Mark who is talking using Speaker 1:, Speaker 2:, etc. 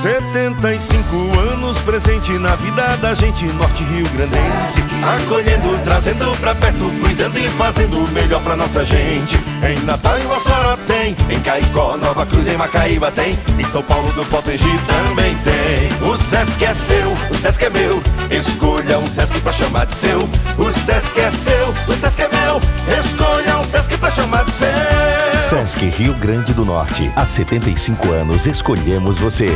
Speaker 1: 75 anos presente na vida da gente norte Rio Grandense. Acolhendo, trazendo pra perto, cuidando e fazendo o melhor pra nossa gente. Em Natal e Açara tem, em Caicó, Nova Cruz, em Macaíba tem. Em São Paulo do Potengi também tem. O Sesc é seu, o Sesc é meu. Escolha um Sesc pra chamar de seu. O Sesc é seu, o Sesc é meu. Escolha um Sesc pra chamar de seu
Speaker 2: Sesc Rio Grande do Norte. Há 75 anos escolhemos você.